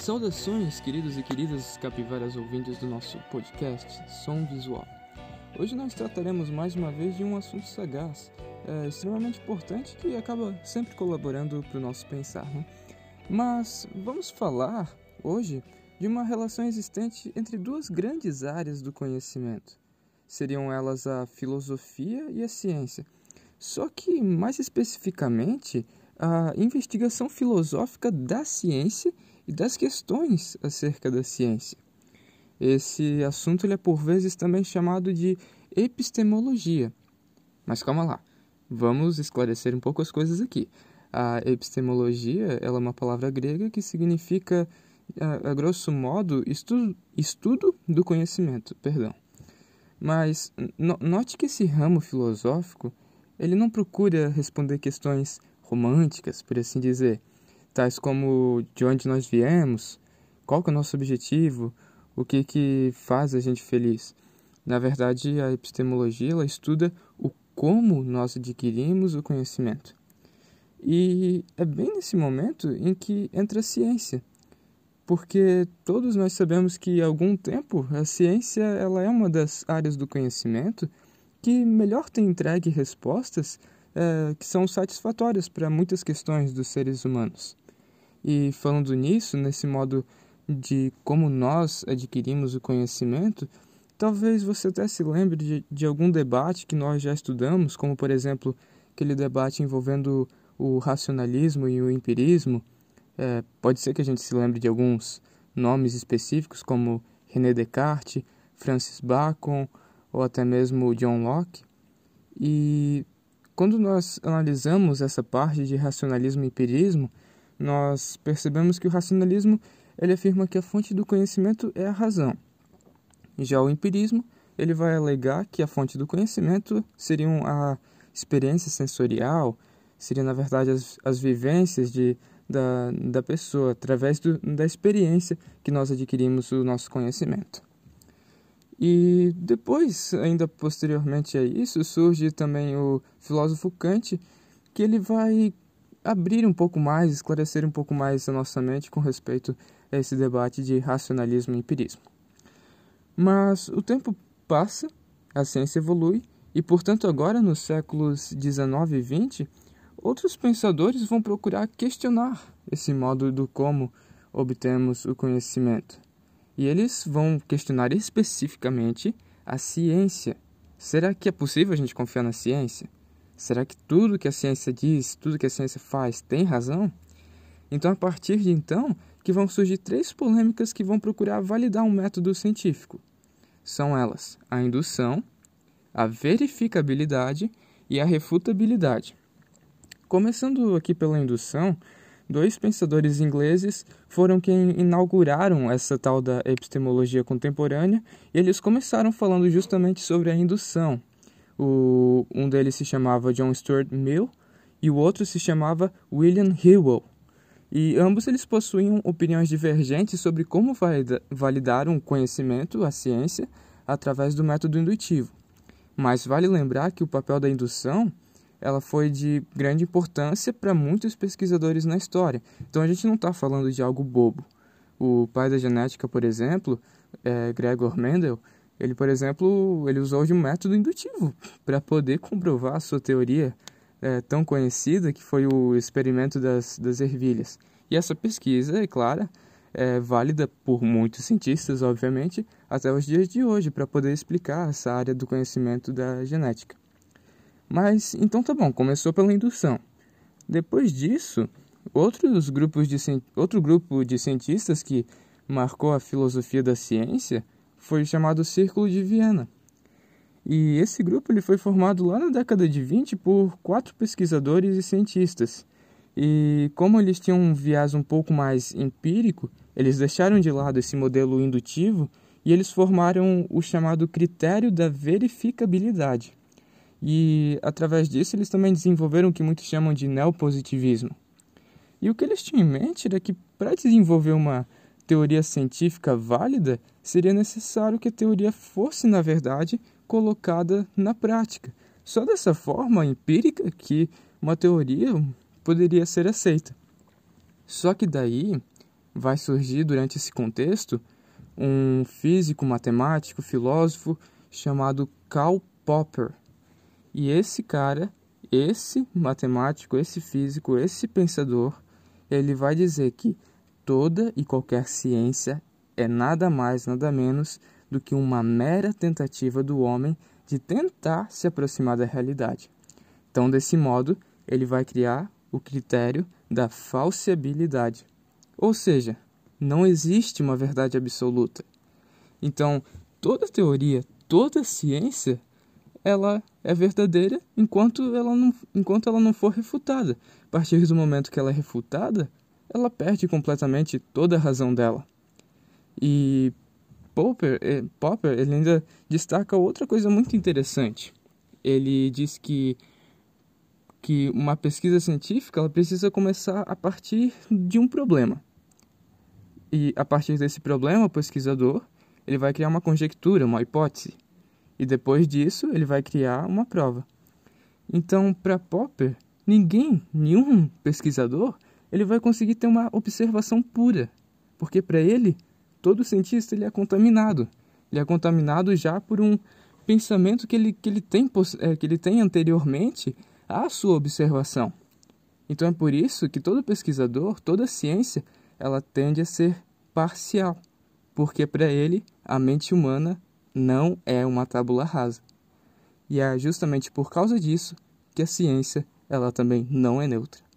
Saudações, queridos e queridas capivaras ouvintes do nosso podcast Som Visual. Hoje nós trataremos mais uma vez de um assunto sagaz, é, extremamente importante que acaba sempre colaborando para o nosso pensar. Né? Mas vamos falar hoje de uma relação existente entre duas grandes áreas do conhecimento. Seriam elas a filosofia e a ciência. Só que, mais especificamente, a investigação filosófica da ciência e das questões acerca da ciência. Esse assunto é por vezes também chamado de epistemologia. Mas calma lá, vamos esclarecer um pouco as coisas aqui. A epistemologia ela é uma palavra grega que significa, a, a grosso modo, estudo, estudo do conhecimento. Perdão. Mas no, note que esse ramo filosófico ele não procura responder questões românticas, por assim dizer, tais como de onde nós viemos, qual que é o nosso objetivo, o que que faz a gente feliz. Na verdade, a epistemologia ela estuda o como nós adquirimos o conhecimento. E é bem nesse momento em que entra a ciência, porque todos nós sabemos que há algum tempo a ciência ela é uma das áreas do conhecimento que melhor tem entregue respostas é, que são satisfatórias para muitas questões dos seres humanos. E falando nisso, nesse modo de como nós adquirimos o conhecimento, talvez você até se lembre de, de algum debate que nós já estudamos, como por exemplo aquele debate envolvendo o racionalismo e o empirismo. É, pode ser que a gente se lembre de alguns nomes específicos, como René Descartes, Francis Bacon ou até mesmo John Locke. E quando nós analisamos essa parte de racionalismo e empirismo, nós percebemos que o racionalismo ele afirma que a fonte do conhecimento é a razão. Já o empirismo ele vai alegar que a fonte do conhecimento seriam a experiência sensorial, seria na verdade as, as vivências de, da, da pessoa, através do, da experiência que nós adquirimos o nosso conhecimento. E depois, ainda posteriormente a isso, surge também o filósofo Kant, que ele vai abrir um pouco mais, esclarecer um pouco mais a nossa mente com respeito a esse debate de racionalismo e empirismo. Mas o tempo passa, a ciência evolui, e portanto agora nos séculos 19 e 20, outros pensadores vão procurar questionar esse modo do como obtemos o conhecimento. E eles vão questionar especificamente a ciência. Será que é possível a gente confiar na ciência? Será que tudo que a ciência diz, tudo que a ciência faz, tem razão? Então, a partir de então, que vão surgir três polêmicas que vão procurar validar um método científico. São elas a indução, a verificabilidade e a refutabilidade. Começando aqui pela indução, dois pensadores ingleses foram quem inauguraram essa tal da epistemologia contemporânea e eles começaram falando justamente sobre a indução. O, um deles se chamava John Stuart Mill e o outro se chamava William Hewell. E ambos eles possuíam opiniões divergentes sobre como validar um conhecimento, a ciência, através do método indutivo. Mas vale lembrar que o papel da indução ela foi de grande importância para muitos pesquisadores na história. Então a gente não está falando de algo bobo. O pai da genética, por exemplo, é Gregor Mendel, ele, por exemplo, ele usou de um método indutivo para poder comprovar a sua teoria é, tão conhecida que foi o experimento das, das ervilhas. E essa pesquisa, é clara, é válida por muitos cientistas, obviamente, até os dias de hoje, para poder explicar essa área do conhecimento da genética. Mas então tá bom, começou pela indução. Depois disso, outros grupos de, outro grupo de cientistas que marcou a filosofia da ciência foi chamado Círculo de Viena. E esse grupo ele foi formado lá na década de 20 por quatro pesquisadores e cientistas. E como eles tinham um viés um pouco mais empírico, eles deixaram de lado esse modelo indutivo e eles formaram o chamado critério da verificabilidade. E através disso eles também desenvolveram o que muitos chamam de neopositivismo. E o que eles tinham em mente era que para desenvolver uma teoria científica válida, seria necessário que a teoria fosse, na verdade, colocada na prática. Só dessa forma empírica que uma teoria poderia ser aceita. Só que daí vai surgir durante esse contexto um físico, matemático, filósofo chamado Karl Popper. E esse cara, esse matemático, esse físico, esse pensador, ele vai dizer que toda e qualquer ciência é nada mais, nada menos do que uma mera tentativa do homem de tentar se aproximar da realidade. Então, desse modo, ele vai criar o critério da falsibilidade. Ou seja, não existe uma verdade absoluta. Então, toda teoria, toda ciência, ela é verdadeira enquanto ela não, enquanto ela não for refutada. A partir do momento que ela é refutada, ela perde completamente toda a razão dela. E Popper, eh, Popper ele ainda destaca outra coisa muito interessante. Ele diz que que uma pesquisa científica ela precisa começar a partir de um problema. E a partir desse problema, o pesquisador ele vai criar uma conjectura, uma hipótese. E depois disso, ele vai criar uma prova. Então, para Popper, ninguém, nenhum pesquisador, ele vai conseguir ter uma observação pura, porque para ele todo cientista ele é contaminado. Ele é contaminado já por um pensamento que ele, que ele, tem, é, que ele tem anteriormente à sua observação. Então é por isso que todo pesquisador, toda ciência, ela tende a ser parcial, porque para ele a mente humana não é uma tábula rasa. E é justamente por causa disso que a ciência ela também não é neutra.